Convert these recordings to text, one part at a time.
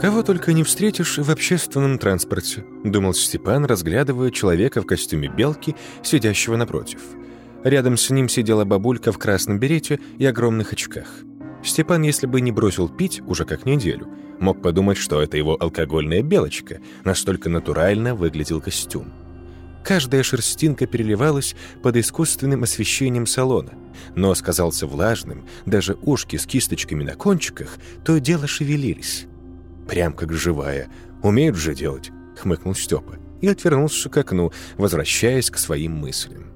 «Кого только не встретишь в общественном транспорте», — думал Степан, разглядывая человека в костюме белки, сидящего напротив. Рядом с ним сидела бабулька в красном берете и огромных очках. Степан, если бы не бросил пить уже как неделю, мог подумать, что это его алкогольная белочка, настолько натурально выглядел костюм. Каждая шерстинка переливалась под искусственным освещением салона. Нос казался влажным, даже ушки с кисточками на кончиках то дело шевелились. «Прям как живая. Умеют же делать», — хмыкнул Степа и отвернулся к окну, возвращаясь к своим мыслям.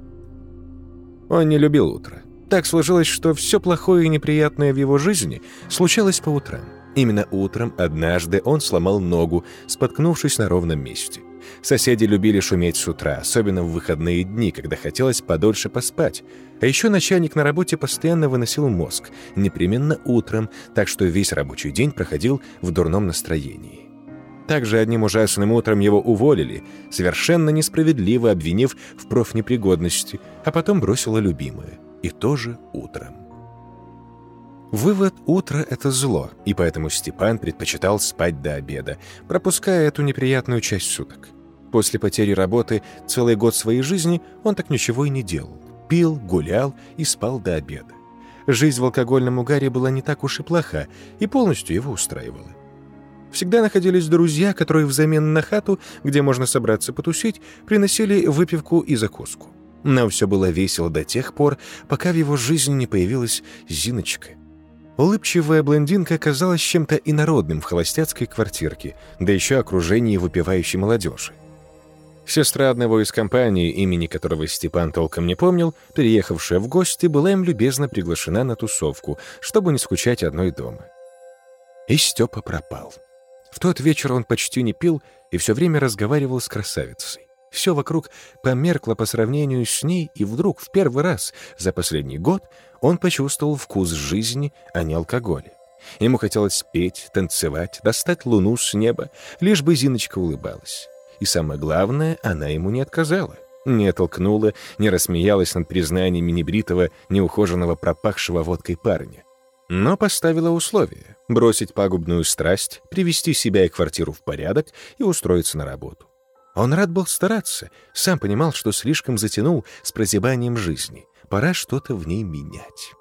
Он не любил утро. Так сложилось, что все плохое и неприятное в его жизни случалось по утрам. Именно утром однажды он сломал ногу, споткнувшись на ровном месте. Соседи любили шуметь с утра, особенно в выходные дни, когда хотелось подольше поспать. А еще начальник на работе постоянно выносил мозг, непременно утром, так что весь рабочий день проходил в дурном настроении. Также одним ужасным утром его уволили, совершенно несправедливо обвинив в профнепригодности, а потом бросила любимое. И тоже утром. Вывод – утро – это зло, и поэтому Степан предпочитал спать до обеда, пропуская эту неприятную часть суток. После потери работы целый год своей жизни он так ничего и не делал. Пил, гулял и спал до обеда. Жизнь в алкогольном угаре была не так уж и плоха и полностью его устраивала. Всегда находились друзья, которые взамен на хату, где можно собраться потусить, приносили выпивку и закуску. Но все было весело до тех пор, пока в его жизни не появилась Зиночка. Улыбчивая блондинка оказалась чем-то инородным в холостяцкой квартирке, да еще окружении выпивающей молодежи. Сестра одного из компаний, имени которого Степан толком не помнил, переехавшая в гости, была им любезно приглашена на тусовку, чтобы не скучать одной дома. И Степа пропал. В тот вечер он почти не пил и все время разговаривал с красавицей. Все вокруг померкло по сравнению с ней, и вдруг в первый раз за последний год он почувствовал вкус жизни, а не алкоголя. Ему хотелось петь, танцевать, достать луну с неба, лишь бы Зиночка улыбалась. И самое главное, она ему не отказала. Не оттолкнула, не рассмеялась над признаниями небритого, неухоженного, пропахшего водкой парня. Но поставила условие — бросить пагубную страсть, привести себя и квартиру в порядок и устроиться на работу. Он рад был стараться, сам понимал, что слишком затянул с прозябанием жизни. Пора что-то в ней менять.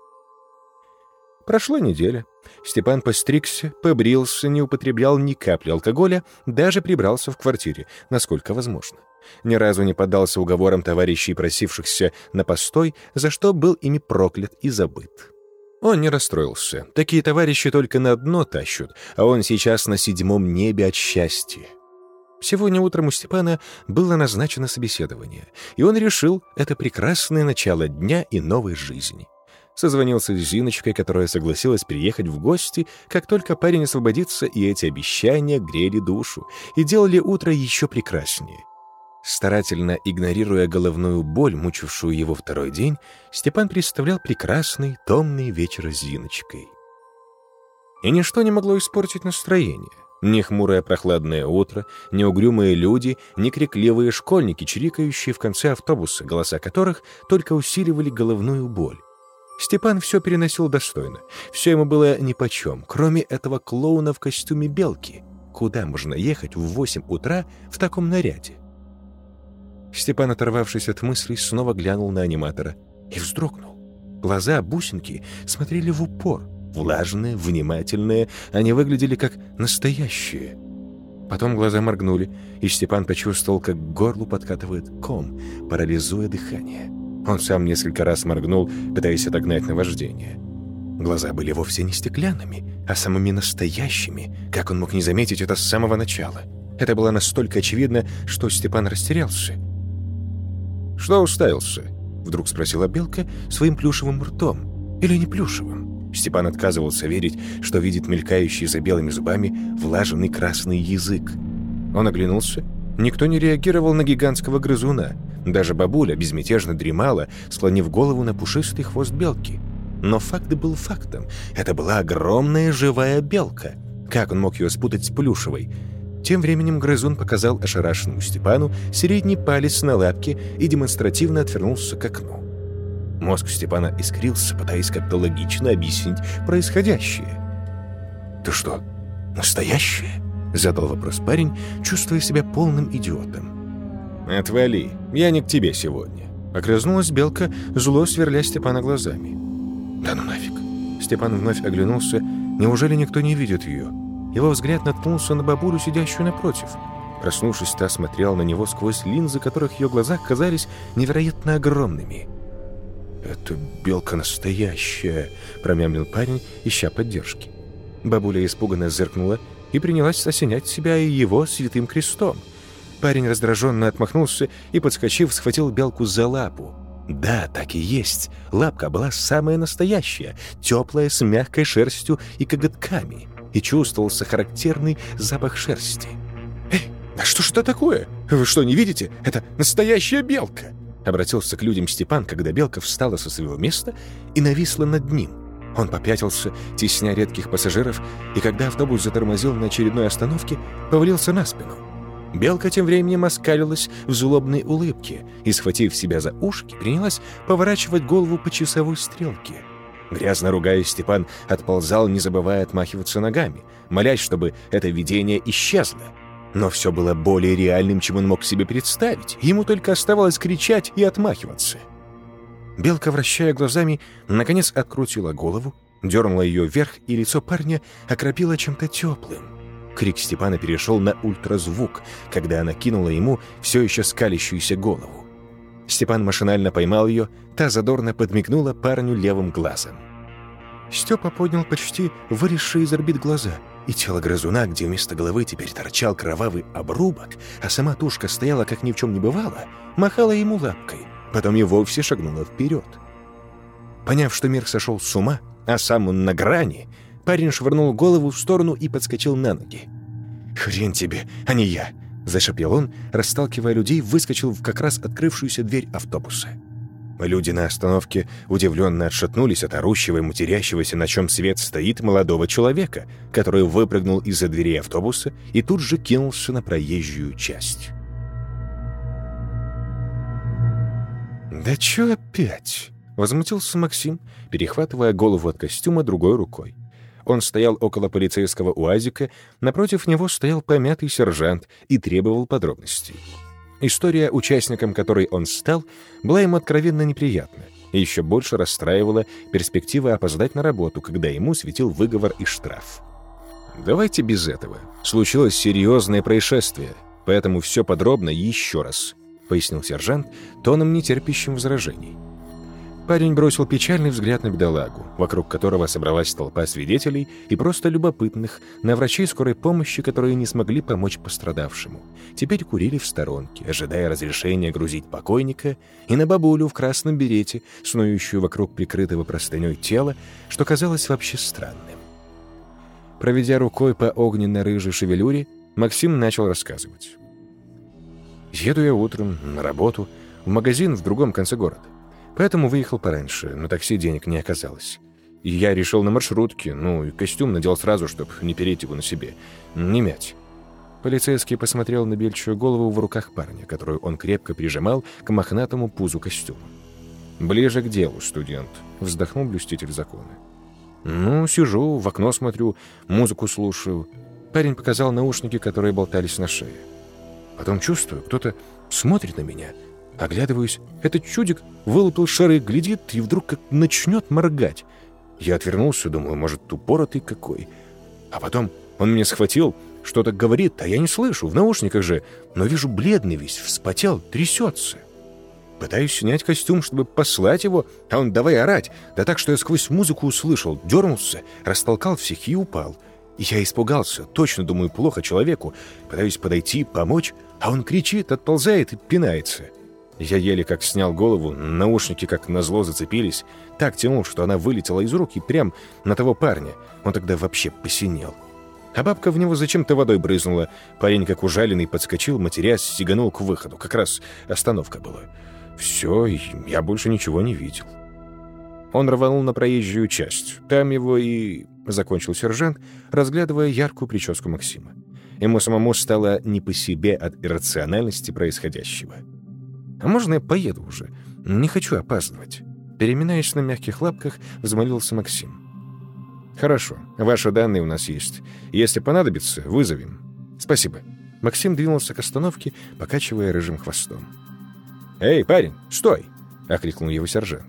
Прошла неделя. Степан постригся, побрился, не употреблял ни капли алкоголя, даже прибрался в квартире, насколько возможно. Ни разу не поддался уговорам товарищей, просившихся на постой, за что был ими проклят и забыт. Он не расстроился. Такие товарищи только на дно тащут, а он сейчас на седьмом небе от счастья. Сегодня утром у Степана было назначено собеседование, и он решил, это прекрасное начало дня и новой жизни. Созвонился с Зиночкой, которая согласилась приехать в гости, как только парень освободится, и эти обещания грели душу и делали утро еще прекраснее. Старательно игнорируя головную боль, мучившую его второй день, Степан представлял прекрасный, томный вечер с Зиночкой. И ничто не могло испортить настроение. Ни хмурое прохладное утро, ни угрюмые люди, ни крикливые школьники, чирикающие в конце автобуса, голоса которых только усиливали головную боль. Степан все переносил достойно. Все ему было нипочем, кроме этого клоуна в костюме белки. Куда можно ехать в восемь утра в таком наряде? Степан, оторвавшись от мыслей, снова глянул на аниматора и вздрогнул. Глаза бусинки смотрели в упор — Влажные, внимательные, они выглядели как настоящие. Потом глаза моргнули, и Степан почувствовал, как к горлу подкатывает ком, парализуя дыхание. Он сам несколько раз моргнул, пытаясь отогнать наваждение. Глаза были вовсе не стеклянными, а самыми настоящими, как он мог не заметить это с самого начала. Это было настолько очевидно, что Степан растерялся. «Что уставился?» — вдруг спросила Белка своим плюшевым ртом. «Или не плюшевым?» Степан отказывался верить, что видит мелькающий за белыми зубами влажный красный язык. Он оглянулся. Никто не реагировал на гигантского грызуна. Даже бабуля безмятежно дремала, склонив голову на пушистый хвост белки. Но факт был фактом. Это была огромная живая белка. Как он мог ее спутать с плюшевой? Тем временем грызун показал ошарашенному Степану средний палец на лапке и демонстративно отвернулся к окну. Мозг Степана искрился, пытаясь как-то логично объяснить происходящее. «Ты что, настоящее?» — задал вопрос парень, чувствуя себя полным идиотом. «Отвали, я не к тебе сегодня», — огрызнулась Белка, зло сверля Степана глазами. «Да ну нафиг!» Степан вновь оглянулся. Неужели никто не видит ее? Его взгляд наткнулся на бабулю, сидящую напротив. Проснувшись, та смотрела на него сквозь линзы, которых ее глаза казались невероятно огромными. «Это белка настоящая», — промямлил парень, ища поддержки. Бабуля испуганно зыркнула и принялась осенять себя и его святым крестом. Парень раздраженно отмахнулся и, подскочив, схватил белку за лапу. Да, так и есть. Лапка была самая настоящая, теплая, с мягкой шерстью и коготками. И чувствовался характерный запах шерсти. «Эй, а что ж это такое? Вы что, не видите? Это настоящая белка!» Обратился к людям Степан, когда белка встала со своего места и нависла над ним. Он попятился, тесня редких пассажиров, и когда автобус затормозил на очередной остановке, повалился на спину. Белка тем временем оскалилась в злобной улыбке и, схватив себя за ушки, принялась поворачивать голову по часовой стрелке. Грязно ругаясь, Степан отползал, не забывая отмахиваться ногами, молясь, чтобы это видение исчезло. Но все было более реальным, чем он мог себе представить. Ему только оставалось кричать и отмахиваться. Белка, вращая глазами, наконец открутила голову, дернула ее вверх, и лицо парня окропило чем-то теплым. Крик Степана перешел на ультразвук, когда она кинула ему все еще скалящуюся голову. Степан машинально поймал ее, та задорно подмигнула парню левым глазом. Степа поднял почти вырезшие из орбит глаза, и тело грызуна, где вместо головы теперь торчал кровавый обрубок, а сама тушка стояла, как ни в чем не бывало, махала ему лапкой, потом и вовсе шагнула вперед. Поняв, что мир сошел с ума, а сам он на грани, Парень швырнул голову в сторону и подскочил на ноги. «Хрен тебе, а не я!» — зашипел он, расталкивая людей, выскочил в как раз открывшуюся дверь автобуса. Люди на остановке удивленно отшатнулись от орущего и матерящегося, на чем свет стоит молодого человека, который выпрыгнул из-за двери автобуса и тут же кинулся на проезжую часть. «Да чё опять?» — возмутился Максим, перехватывая голову от костюма другой рукой. Он стоял около полицейского УАЗика, напротив него стоял помятый сержант и требовал подробностей. История, участником которой он стал, была ему откровенно неприятна и еще больше расстраивала перспектива опоздать на работу, когда ему светил выговор и штраф. «Давайте без этого. Случилось серьезное происшествие, поэтому все подробно еще раз», — пояснил сержант, тоном нетерпящим возражений. Парень бросил печальный взгляд на бедолагу, вокруг которого собралась толпа свидетелей и просто любопытных, на врачей скорой помощи, которые не смогли помочь пострадавшему. Теперь курили в сторонке, ожидая разрешения грузить покойника, и на бабулю в красном берете, снующую вокруг прикрытого простыней тела, что казалось вообще странным. Проведя рукой по огненно-рыжей шевелюре, Максим начал рассказывать. «Еду я утром на работу, в магазин в другом конце города. Поэтому выехал пораньше, но такси денег не оказалось. И я решил на маршрутке, ну и костюм надел сразу, чтобы не переть его на себе. Не мять. Полицейский посмотрел на бельчую голову в руках парня, которую он крепко прижимал к мохнатому пузу костюма. «Ближе к делу, студент», — вздохнул блюститель закона. «Ну, сижу, в окно смотрю, музыку слушаю». Парень показал наушники, которые болтались на шее. Потом чувствую, кто-то смотрит на меня — Оглядываюсь, этот чудик вылупил шары, глядит и вдруг как начнет моргать. Я отвернулся, думаю, может, тупоротый какой. А потом он меня схватил, что-то говорит, а я не слышу, в наушниках же, но вижу бледный весь, вспотел, трясется. Пытаюсь снять костюм, чтобы послать его, а он давай орать, да так, что я сквозь музыку услышал, дернулся, растолкал всех и упал. Я испугался, точно думаю, плохо человеку, пытаюсь подойти, помочь, а он кричит, отползает и пинается. Я еле как снял голову, наушники как назло зацепились. Так тянул, что она вылетела из рук и прям на того парня. Он тогда вообще посинел. А бабка в него зачем-то водой брызнула. Парень, как ужаленный, подскочил, матерясь, сиганул к выходу. Как раз остановка была. Все, я больше ничего не видел. Он рванул на проезжую часть. Там его и... Закончил сержант, разглядывая яркую прическу Максима. Ему самому стало не по себе от иррациональности происходящего. А можно я поеду уже? Не хочу опаздывать». Переминаясь на мягких лапках, взмолился Максим. «Хорошо, ваши данные у нас есть. Если понадобится, вызовем». «Спасибо». Максим двинулся к остановке, покачивая рыжим хвостом. «Эй, парень, стой!» — окликнул его сержант.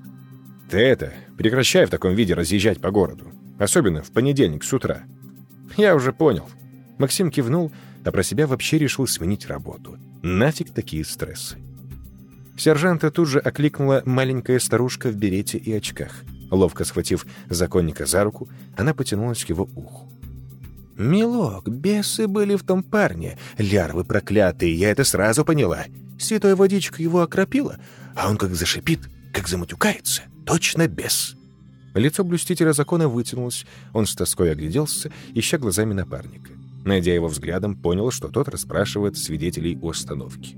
«Ты это, прекращай в таком виде разъезжать по городу. Особенно в понедельник с утра». «Я уже понял». Максим кивнул, а про себя вообще решил сменить работу. Нафиг такие стрессы. Сержанта тут же окликнула маленькая старушка в берете и очках. Ловко схватив законника за руку, она потянулась к его уху. «Милок, бесы были в том парне. Лярвы проклятые, я это сразу поняла. Святой водичка его окропила, а он как зашипит, как замутюкается. Точно бес». Лицо блюстителя закона вытянулось, он с тоской огляделся, ища глазами напарника. Найдя его взглядом, понял, что тот расспрашивает свидетелей о остановке.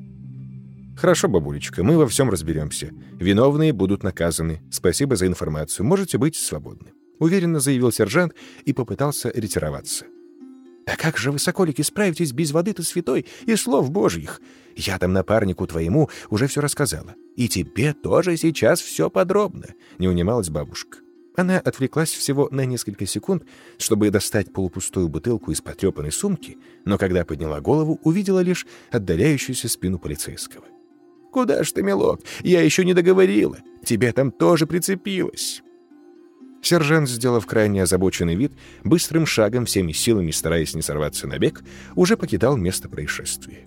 «Хорошо, бабулечка, мы во всем разберемся. Виновные будут наказаны. Спасибо за информацию. Можете быть свободны», — уверенно заявил сержант и попытался ретироваться. «Да как же вы, соколики, справитесь без воды-то святой и слов божьих? Я там напарнику твоему уже все рассказала. И тебе тоже сейчас все подробно», — не унималась бабушка. Она отвлеклась всего на несколько секунд, чтобы достать полупустую бутылку из потрепанной сумки, но когда подняла голову, увидела лишь отдаляющуюся спину полицейского. «Куда ж ты, милок? Я еще не договорила. Тебе там тоже прицепилось». Сержант, сделав крайне озабоченный вид, быстрым шагом, всеми силами стараясь не сорваться на бег, уже покидал место происшествия.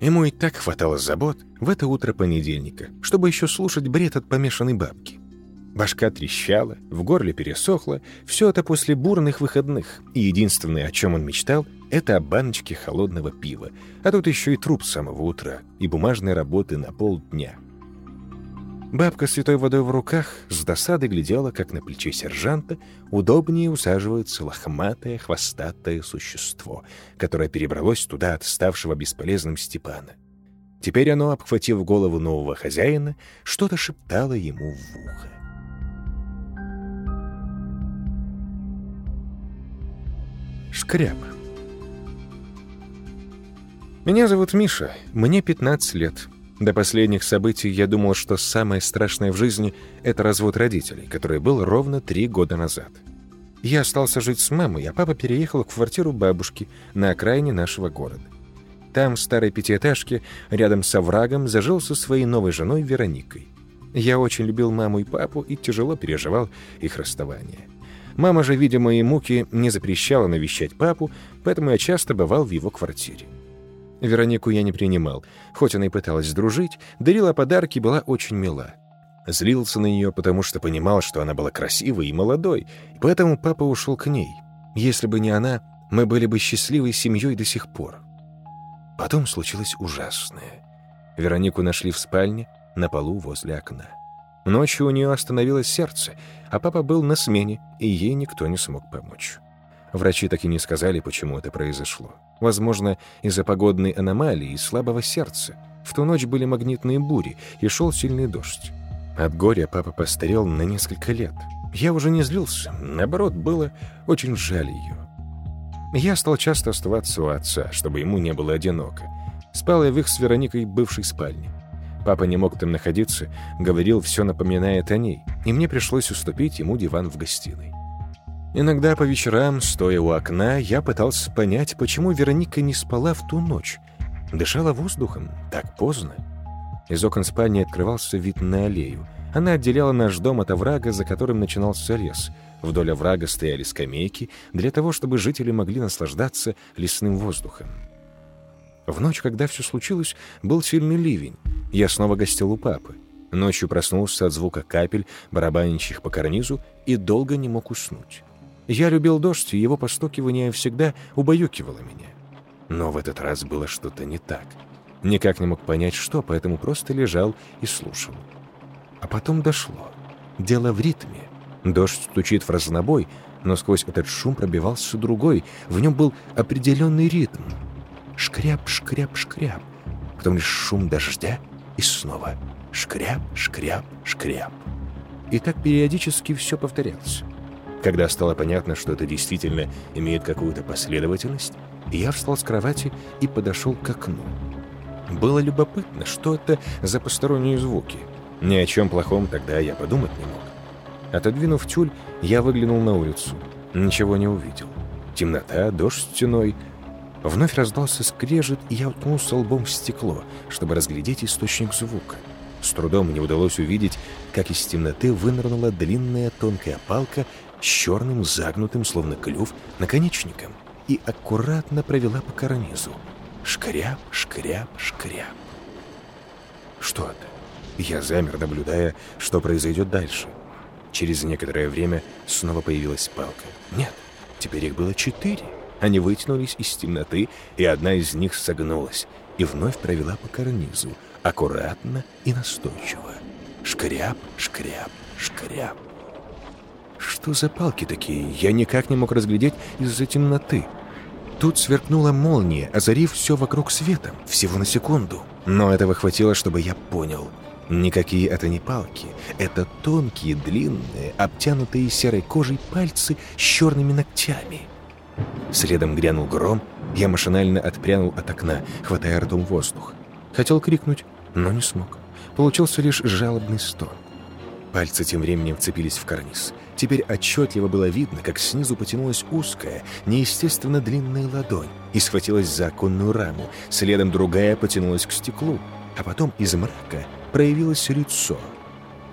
Ему и так хватало забот в это утро понедельника, чтобы еще слушать бред от помешанной бабки. Башка трещала, в горле пересохло, все это после бурных выходных, и единственное, о чем он мечтал, это о баночке холодного пива, а тут еще и труп с самого утра, и бумажной работы на полдня. Бабка с святой водой в руках с досадой глядела, как на плече сержанта удобнее усаживается лохматое хвостатое существо, которое перебралось туда от ставшего бесполезным Степана. Теперь оно, обхватив голову нового хозяина, что-то шептало ему в ухо. Шкряб. Меня зовут Миша, мне 15 лет. До последних событий я думал, что самое страшное в жизни — это развод родителей, который был ровно три года назад. Я остался жить с мамой, а папа переехал в квартиру бабушки на окраине нашего города. Там, в старой пятиэтажке, рядом с оврагом, зажил со своей новой женой Вероникой. Я очень любил маму и папу и тяжело переживал их расставание. Мама же, видя мои муки, не запрещала навещать папу, поэтому я часто бывал в его квартире. Веронику я не принимал, хоть она и пыталась дружить, дарила подарки и была очень мила. Злился на нее, потому что понимал, что она была красивой и молодой, поэтому папа ушел к ней. Если бы не она, мы были бы счастливой семьей до сих пор. Потом случилось ужасное. Веронику нашли в спальне, на полу возле окна. Ночью у нее остановилось сердце, а папа был на смене, и ей никто не смог помочь. Врачи так и не сказали, почему это произошло. Возможно, из-за погодной аномалии и слабого сердца. В ту ночь были магнитные бури, и шел сильный дождь. От горя папа постарел на несколько лет. Я уже не злился, наоборот, было очень жаль ее. Я стал часто оставаться у отца, чтобы ему не было одиноко. Спал я в их с Вероникой бывшей спальне. Папа не мог там находиться, говорил, все напоминает о ней, и мне пришлось уступить ему диван в гостиной. Иногда по вечерам, стоя у окна, я пытался понять, почему Вероника не спала в ту ночь. Дышала воздухом так поздно. Из окон спальни открывался вид на аллею. Она отделяла наш дом от оврага, за которым начинался лес. Вдоль оврага стояли скамейки для того, чтобы жители могли наслаждаться лесным воздухом. В ночь, когда все случилось, был сильный ливень. Я снова гостил у папы. Ночью проснулся от звука капель, барабанящих по карнизу, и долго не мог уснуть. Я любил дождь, и его постукивание всегда убаюкивало меня. Но в этот раз было что-то не так. Никак не мог понять, что, поэтому просто лежал и слушал. А потом дошло. Дело в ритме. Дождь стучит в разнобой, но сквозь этот шум пробивался другой. В нем был определенный ритм — Шкряп, шкряп, шкряп. Потом лишь шум дождя и снова шкряп, шкряп, шкряп. И так периодически все повторялось. Когда стало понятно, что это действительно имеет какую-то последовательность, я встал с кровати и подошел к окну. Было любопытно, что это за посторонние звуки. Ни о чем плохом тогда я подумать не мог. Отодвинув тюль, я выглянул на улицу. Ничего не увидел. Темнота, дождь стеной — Вновь раздался скрежет, и я уткнулся лбом в стекло, чтобы разглядеть источник звука. С трудом мне удалось увидеть, как из темноты вынырнула длинная тонкая палка с черным загнутым, словно клюв, наконечником и аккуратно провела по карнизу. Шкряп, шкряп, шкряп. Что это? Я замер, наблюдая, что произойдет дальше. Через некоторое время снова появилась палка. Нет, теперь их было четыре. Они вытянулись из темноты, и одна из них согнулась и вновь провела по карнизу, аккуратно и настойчиво. Шкряп, шкряп, шкряп. Что за палки такие? Я никак не мог разглядеть из-за темноты. Тут сверкнула молния, озарив все вокруг светом, всего на секунду. Но этого хватило, чтобы я понял. Никакие это не палки. Это тонкие, длинные, обтянутые серой кожей пальцы с черными ногтями. Следом грянул гром, я машинально отпрянул от окна, хватая ртом воздух. Хотел крикнуть, но не смог. Получился лишь жалобный стон. Пальцы тем временем вцепились в карниз. Теперь отчетливо было видно, как снизу потянулась узкая, неестественно длинная ладонь и схватилась за оконную раму. Следом другая потянулась к стеклу. А потом из мрака проявилось лицо.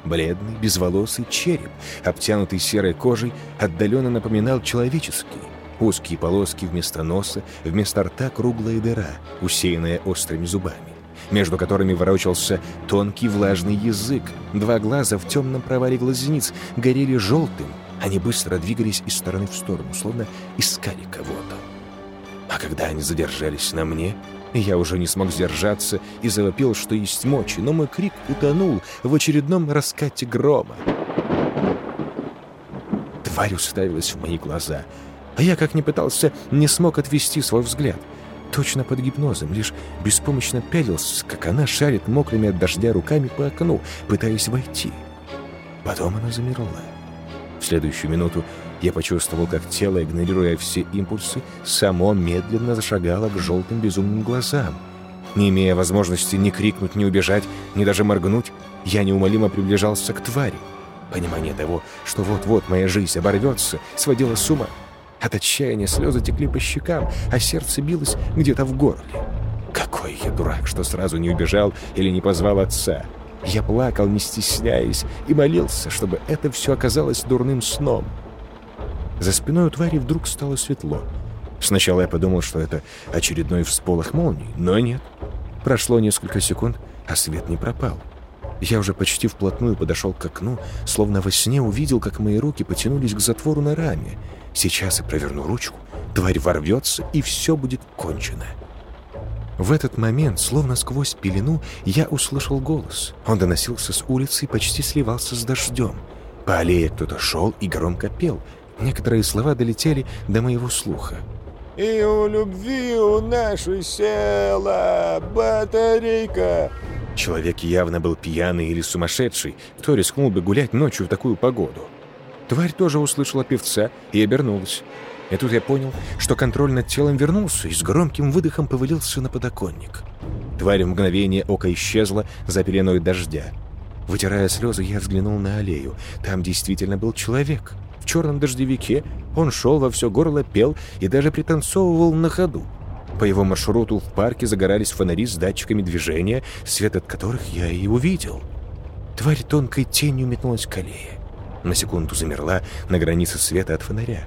Бледный, безволосый череп, обтянутый серой кожей, отдаленно напоминал человеческий. Узкие полоски вместо носа, вместо рта круглая дыра, усеянная острыми зубами, между которыми ворочался тонкий влажный язык. Два глаза в темном провале глазниц горели желтым. Они быстро двигались из стороны в сторону, словно искали кого-то. А когда они задержались на мне, я уже не смог сдержаться и завопил, что есть мочи, но мой крик утонул в очередном раскате грома. Тварь уставилась в мои глаза — а я, как ни пытался, не смог отвести свой взгляд. Точно под гипнозом, лишь беспомощно пялился, как она шарит мокрыми от дождя руками по окну, пытаясь войти. Потом она замерла. В следующую минуту я почувствовал, как тело, игнорируя все импульсы, само медленно зашагало к желтым безумным глазам. Не имея возможности ни крикнуть, ни убежать, ни даже моргнуть, я неумолимо приближался к твари. Понимание того, что вот-вот моя жизнь оборвется, сводило с ума. От отчаяния слезы текли по щекам, а сердце билось где-то в горле. Какой я дурак, что сразу не убежал или не позвал отца. Я плакал, не стесняясь, и молился, чтобы это все оказалось дурным сном. За спиной у твари вдруг стало светло. Сначала я подумал, что это очередной всполох молнии, но нет. Прошло несколько секунд, а свет не пропал. Я уже почти вплотную подошел к окну, словно во сне увидел, как мои руки потянулись к затвору на раме. Сейчас я проверну ручку, тварь ворвется, и все будет кончено. В этот момент, словно сквозь пелену, я услышал голос. Он доносился с улицы и почти сливался с дождем. По аллее кто-то шел и громко пел. Некоторые слова долетели до моего слуха. «И у любви у нашей села батарейка Человек явно был пьяный или сумасшедший, кто рискнул бы гулять ночью в такую погоду. Тварь тоже услышала певца и обернулась. И тут я понял, что контроль над телом вернулся и с громким выдохом повалился на подоконник. Тварь в мгновение ока исчезла за пеленой дождя. Вытирая слезы, я взглянул на аллею. Там действительно был человек. В черном дождевике он шел во все горло, пел и даже пританцовывал на ходу. По его маршруту в парке загорались фонари с датчиками движения, свет от которых я и увидел. Тварь тонкой тенью метнулась к аллее. На секунду замерла на границе света от фонаря.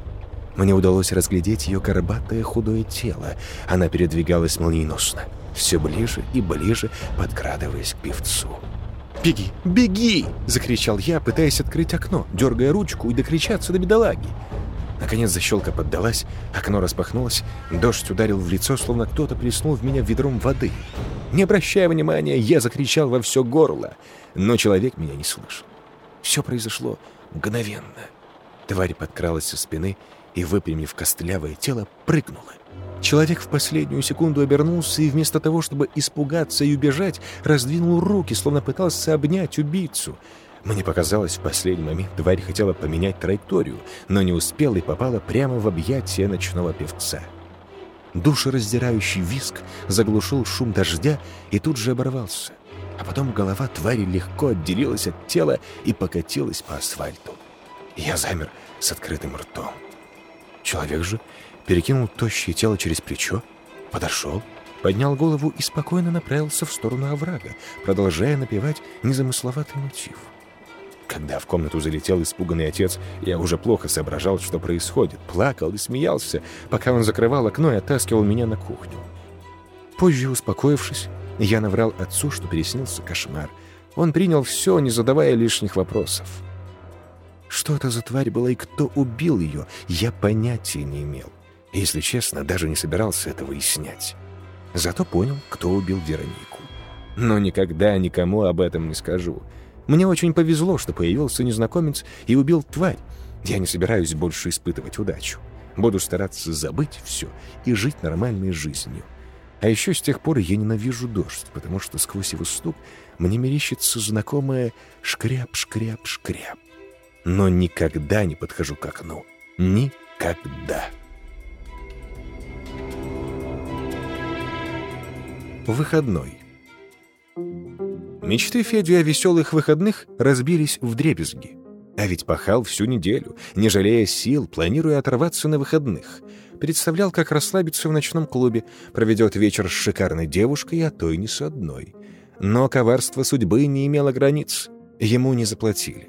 Мне удалось разглядеть ее горбатое худое тело. Она передвигалась молниеносно, все ближе и ближе, подкрадываясь к певцу. «Беги! Беги!» — закричал я, пытаясь открыть окно, дергая ручку и докричаться до бедолаги. Наконец защелка поддалась, окно распахнулось, дождь ударил в лицо, словно кто-то плеснул в меня ведром воды. Не обращая внимания, я закричал во все горло, но человек меня не слышал. Все произошло мгновенно. Тварь подкралась со спины и, выпрямив костлявое тело, прыгнула. Человек в последнюю секунду обернулся и вместо того, чтобы испугаться и убежать, раздвинул руки, словно пытался обнять убийцу — мне показалось, в последний момент тварь хотела поменять траекторию, но не успела и попала прямо в объятия ночного певца. Душераздирающий виск заглушил шум дождя и тут же оборвался. А потом голова твари легко отделилась от тела и покатилась по асфальту. Я замер с открытым ртом. Человек же перекинул тощее тело через плечо Подошел, поднял голову и спокойно направился в сторону оврага, продолжая напевать незамысловатый мотив. Когда в комнату залетел испуганный отец, я уже плохо соображал, что происходит, плакал и смеялся, пока он закрывал окно и оттаскивал меня на кухню. Позже, успокоившись, я наврал отцу, что переснился кошмар. Он принял все, не задавая лишних вопросов. Что это за тварь была и кто убил ее, я понятия не имел. Если честно, даже не собирался это выяснять. Зато понял, кто убил Веронику. Но никогда никому об этом не скажу. Мне очень повезло, что появился незнакомец и убил тварь. Я не собираюсь больше испытывать удачу. Буду стараться забыть все и жить нормальной жизнью. А еще с тех пор я ненавижу дождь, потому что сквозь его стук мне мерещится знакомое шкряп-шкряп-шкряп. Но никогда не подхожу к окну. Никогда. Выходной. Мечты Феди о веселых выходных разбились в дребезги. А ведь пахал всю неделю, не жалея сил, планируя оторваться на выходных. Представлял, как расслабиться в ночном клубе, проведет вечер с шикарной девушкой, а то и не с одной. Но коварство судьбы не имело границ. Ему не заплатили.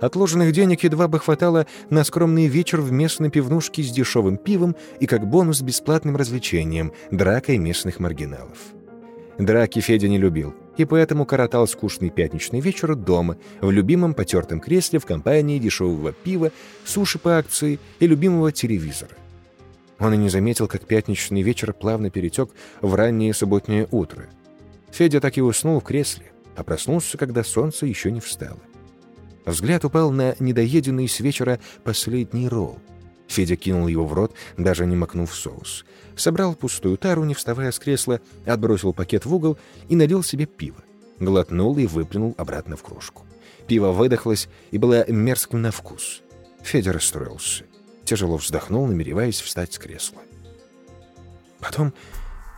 Отложенных денег едва бы хватало на скромный вечер в местной пивнушке с дешевым пивом и как бонус бесплатным развлечением – дракой местных маргиналов. Драки Федя не любил, и поэтому коротал скучный пятничный вечер дома, в любимом потертом кресле в компании дешевого пива, суши по акции и любимого телевизора. Он и не заметил, как пятничный вечер плавно перетек в раннее субботнее утро. Федя так и уснул в кресле, а проснулся, когда солнце еще не встало. Взгляд упал на недоеденный с вечера последний ролл. Федя кинул его в рот, даже не макнув соус собрал пустую тару, не вставая с кресла, отбросил пакет в угол и налил себе пиво. Глотнул и выплюнул обратно в кружку. Пиво выдохлось и было мерзким на вкус. Федя расстроился. Тяжело вздохнул, намереваясь встать с кресла. Потом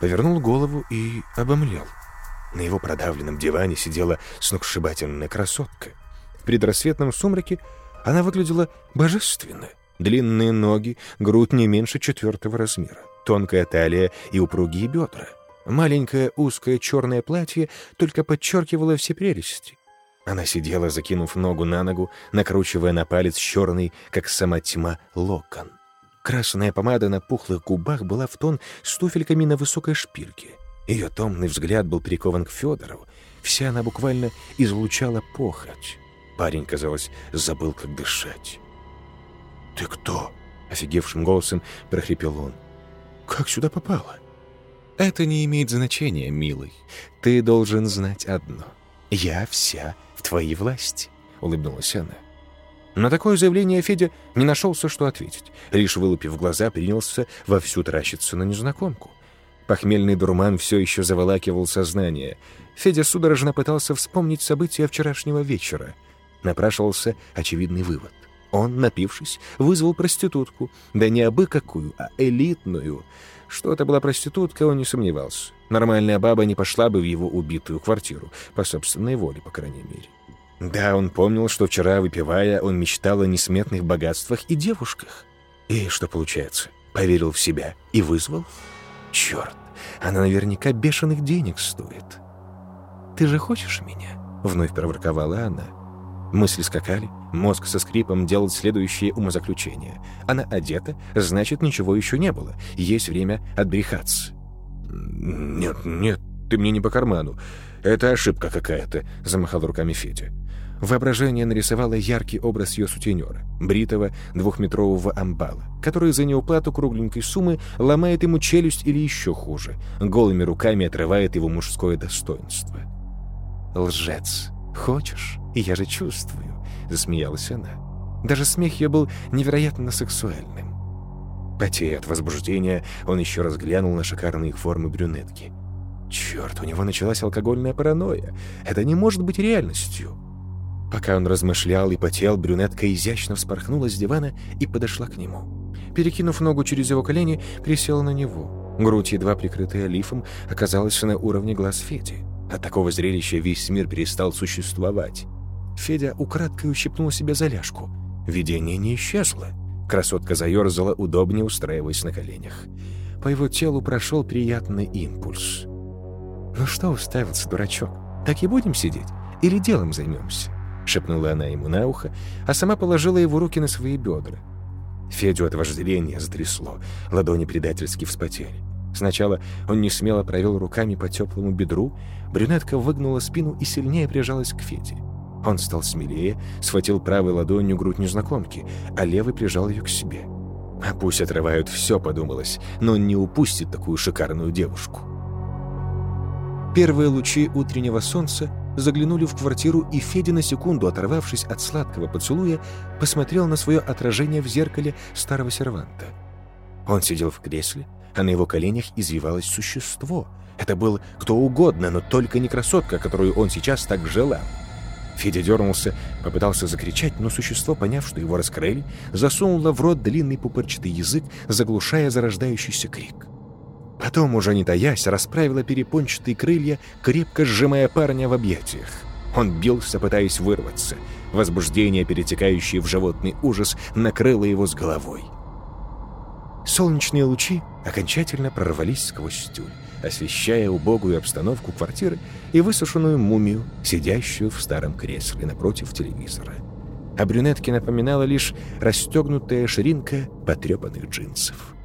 повернул голову и обомлел. На его продавленном диване сидела сногсшибательная красотка. В предрассветном сумраке она выглядела божественно. Длинные ноги, грудь не меньше четвертого размера тонкая талия и упругие бедра. Маленькое узкое черное платье только подчеркивало все прелести. Она сидела, закинув ногу на ногу, накручивая на палец черный, как сама тьма, локон. Красная помада на пухлых губах была в тон с туфельками на высокой шпильке. Ее томный взгляд был прикован к Федору. Вся она буквально излучала похоть. Парень, казалось, забыл, как дышать. «Ты кто?» — офигевшим голосом прохрипел он. Как сюда попала? Это не имеет значения, милый. Ты должен знать одно. Я вся в твоей власти, улыбнулась она. На такое заявление Федя не нашелся, что ответить. Лишь вылупив глаза, принялся вовсю таращиться на незнакомку. Похмельный дурман все еще заволакивал сознание. Федя судорожно пытался вспомнить события вчерашнего вечера. Напрашивался очевидный вывод. Он, напившись, вызвал проститутку. Да не абы какую, а элитную. Что это была проститутка, он не сомневался. Нормальная баба не пошла бы в его убитую квартиру, по собственной воле, по крайней мере. Да, он помнил, что вчера, выпивая, он мечтал о несметных богатствах и девушках. И что получается? Поверил в себя и вызвал? Черт, она наверняка бешеных денег стоит. «Ты же хочешь меня?» — вновь проворковала она. Мысли скакали, мозг со скрипом делал следующее умозаключение. Она одета, значит, ничего еще не было. Есть время отбрехаться. «Нет, нет, ты мне не по карману. Это ошибка какая-то», — замахал руками Федя. Воображение нарисовало яркий образ ее сутенера, бритого двухметрового амбала, который за неуплату кругленькой суммы ломает ему челюсть или еще хуже, голыми руками отрывает его мужское достоинство. «Лжец. Хочешь?» Я же чувствую», — засмеялась она. Даже смех ее был невероятно сексуальным. Потея от возбуждения, он еще раз глянул на шикарные формы брюнетки. Черт, у него началась алкогольная паранойя. Это не может быть реальностью. Пока он размышлял и потел, брюнетка изящно вспорхнула с дивана и подошла к нему. Перекинув ногу через его колени, присела на него. Грудь, едва прикрытая лифом, оказалась на уровне глаз Феди. От такого зрелища весь мир перестал существовать. Федя украдкой ущипнул себя за ляжку. Видение не исчезло. Красотка заерзала, удобнее устраиваясь на коленях. по его телу прошел приятный импульс. «Ну что уставился, дурачок? Так и будем сидеть? Или делом займемся?» — шепнула она ему на ухо, а сама положила его руки на свои бедра. Федю от вожделения затрясло, ладони предательски вспотели. Сначала он не смело провел руками по теплому бедру, брюнетка выгнула спину и сильнее прижалась к Феде. Он стал смелее, схватил правой ладонью грудь незнакомки, а левой прижал ее к себе. А пусть отрывают все, подумалось, но он не упустит такую шикарную девушку. Первые лучи утреннего солнца заглянули в квартиру, и Федя на секунду, оторвавшись от сладкого поцелуя, посмотрел на свое отражение в зеркале старого серванта. Он сидел в кресле, а на его коленях извивалось существо. Это был кто угодно, но только не красотка, которую он сейчас так желал. Федя дернулся, попытался закричать, но существо, поняв, что его раскрыли, засунуло в рот длинный пупырчатый язык, заглушая зарождающийся крик. Потом, уже не таясь, расправила перепончатые крылья, крепко сжимая парня в объятиях. Он бился, пытаясь вырваться. Возбуждение, перетекающее в животный ужас, накрыло его с головой. Солнечные лучи окончательно прорвались сквозь тюль, освещая убогую обстановку квартиры и высушенную мумию, сидящую в старом кресле напротив телевизора. А брюнетке напоминала лишь расстегнутая ширинка потрепанных джинсов.